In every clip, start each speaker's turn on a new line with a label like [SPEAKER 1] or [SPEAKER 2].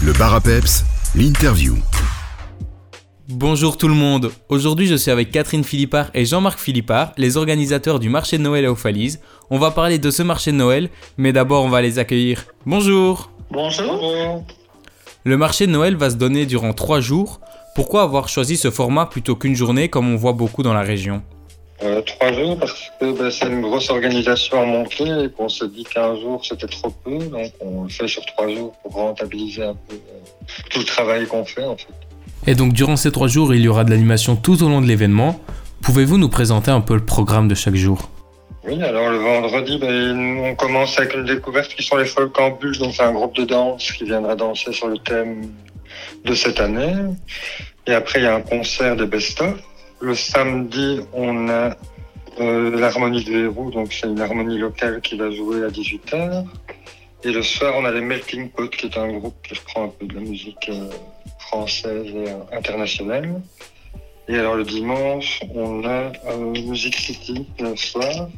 [SPEAKER 1] Le bar à peps, l'interview.
[SPEAKER 2] Bonjour tout le monde. Aujourd'hui, je suis avec Catherine Philippard et Jean-Marc Philippard, les organisateurs du marché de Noël à Ophalize. On va parler de ce marché de Noël, mais d'abord, on va les accueillir. Bonjour.
[SPEAKER 3] Bonjour.
[SPEAKER 2] Le marché de Noël va se donner durant trois jours. Pourquoi avoir choisi ce format plutôt qu'une journée comme on voit beaucoup dans la région?
[SPEAKER 3] Euh, trois jours parce que ben, c'est une grosse organisation à monter et qu'on se dit qu'un jour c'était trop peu, donc on le fait sur trois jours pour rentabiliser un peu euh, tout le travail qu'on fait en fait.
[SPEAKER 2] Et donc, durant ces trois jours, il y aura de l'animation tout au long de l'événement. Pouvez-vous nous présenter un peu le programme de chaque jour?
[SPEAKER 3] Oui, alors le vendredi, ben, on commence avec une découverte qui sont les Folkambules, donc c'est un groupe de danse qui viendra danser sur le thème de cette année. Et après, il y a un concert de best-of. Le samedi, on a euh, l'harmonie de Verrou, donc c'est une harmonie locale qui va jouer à 18h. Et le soir, on a les Melting Pot, qui est un groupe qui reprend un peu de la musique euh, française et internationale. Et alors le dimanche, on a euh, Music City le soir.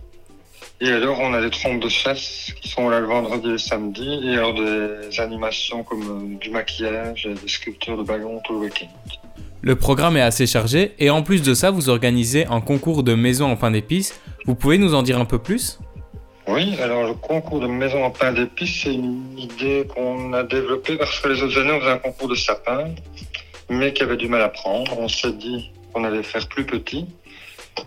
[SPEAKER 3] Et alors on a les trompes de chasse qui sont là le vendredi et le samedi. Et alors des animations comme du maquillage des sculptures de ballons tout le week-end.
[SPEAKER 2] Le programme est assez chargé et en plus de ça, vous organisez un concours de maison en pain d'épices. Vous pouvez nous en dire un peu plus?
[SPEAKER 3] Oui, alors le concours de maison en pain d'épices, c'est une idée qu'on a développée parce que les autres années, on faisait un concours de sapin, mais qui avait du mal à prendre. On s'est dit qu'on allait faire plus petit.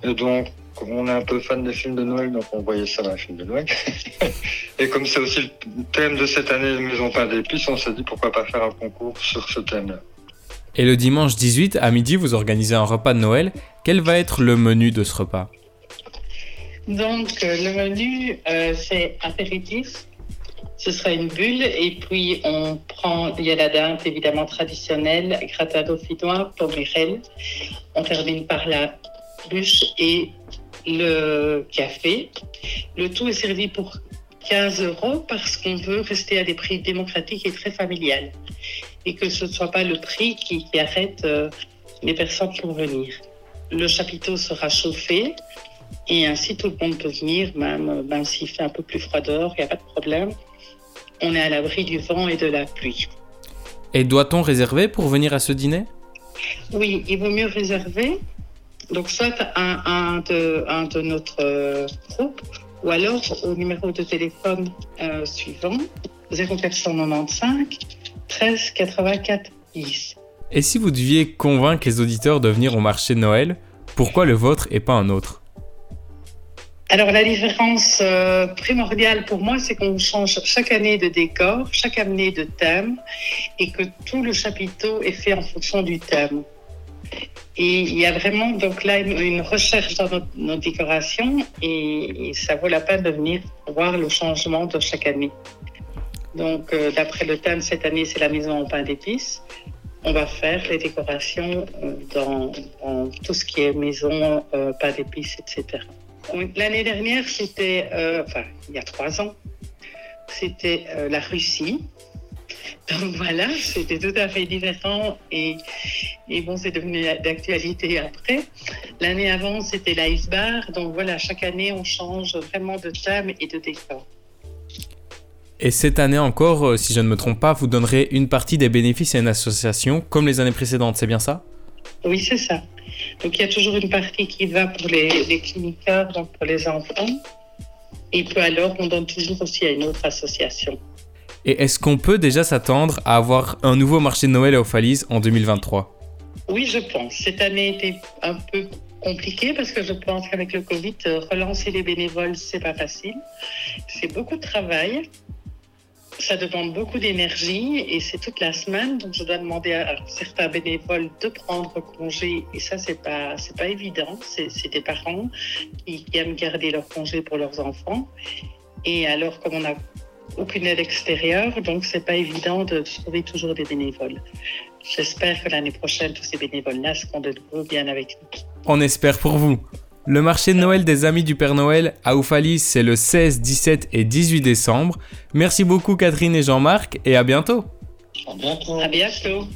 [SPEAKER 3] Et donc, on est un peu fan des films de Noël, donc on voyait ça dans les films de Noël. Et comme c'est aussi le thème de cette année, maison pain d'épices, on s'est dit pourquoi pas faire un concours sur ce thème-là.
[SPEAKER 2] Et le dimanche 18 à midi, vous organisez un repas de Noël. Quel va être le menu de ce repas?
[SPEAKER 4] Donc, euh, le menu, euh, c'est apéritif. Ce sera une bulle. Et puis, on prend, il y a la dinde évidemment traditionnelle, gratin dauphinois, pomerelle. On termine par la bûche et le café. Le tout est servi pour 15 euros parce qu'on veut rester à des prix démocratiques et très familiales. Et que ce ne soit pas le prix qui, qui arrête euh, les personnes pour venir. Le chapiteau sera chauffé. Et ainsi, tout le monde peut venir, même, même s'il fait un peu plus froid dehors, il n'y a pas de problème. On est à l'abri du vent et de la pluie.
[SPEAKER 2] Et doit-on réserver pour venir à ce dîner?
[SPEAKER 4] Oui, il vaut mieux réserver. Donc, soit un, de, un de notre euh, groupe, ou alors au numéro de téléphone euh, suivant 0495 13 84 10.
[SPEAKER 2] Et si vous deviez convaincre les auditeurs de venir au marché de Noël, pourquoi le vôtre et pas un autre?
[SPEAKER 4] Alors la différence euh, primordiale pour moi, c'est qu'on change chaque année de décor, chaque année de thème, et que tout le chapiteau est fait en fonction du thème. Et il y a vraiment donc là une, recherche dans notre, notre décoration, et, et ça vaut la peine de venir voir le changement de chaque année. Donc euh, d'après le thème cette année, c'est la maison en pain d'épices. On va faire les décorations euh, dans, tout ce qui est maison, euh, pain d'épices, etc. L'année dernière, c'était, enfin, il y a trois ans, c'était la Russie. Donc voilà, c'était tout à fait différent et, et bon, c'est devenu d'actualité après. L'année avant, c'était l'Ice. Donc voilà, chaque année, on change vraiment de thème et de décor.
[SPEAKER 2] Et cette année encore, euh, si je ne me trompe pas, vous donnerez une partie des bénéfices à une association comme les années précédentes, c'est bien ça?
[SPEAKER 4] Oui, c'est ça. Donc il y a toujours une partie qui va pour les, les cliniqueurs, donc pour les enfants. Et puis alors, on donne toujours aussi à une autre association.
[SPEAKER 2] Et est-ce qu'on peut déjà s'attendre à avoir un nouveau marché de Noël à Ophalize en 2023
[SPEAKER 4] Oui, je pense. Cette année était un peu compliquée parce que je pense qu'avec le Covid, euh, relancer les bénévoles, c'est pas facile. C'est beaucoup de travail. Ça demande beaucoup d'énergie et c'est toute la semaine. Donc, je dois demander à certains bénévoles de prendre congé et ça, c'est pas, c'est pas évident. C'est, des parents qui, qui aiment garder leur congé pour leurs enfants. Et alors, comme on n'a aucune aide extérieure, donc c'est pas évident de trouver toujours des bénévoles. J'espère que l'année prochaine, tous ces bénévoles-là seront de nouveau bien avec nous.
[SPEAKER 2] On espère pour vous. Le marché de Noël des Amis du Père Noël à Oufalize, c'est le 16, 17 et 18 décembre. Merci beaucoup Catherine et Jean-Marc et à bientôt.
[SPEAKER 3] À bientôt.
[SPEAKER 4] À bientôt.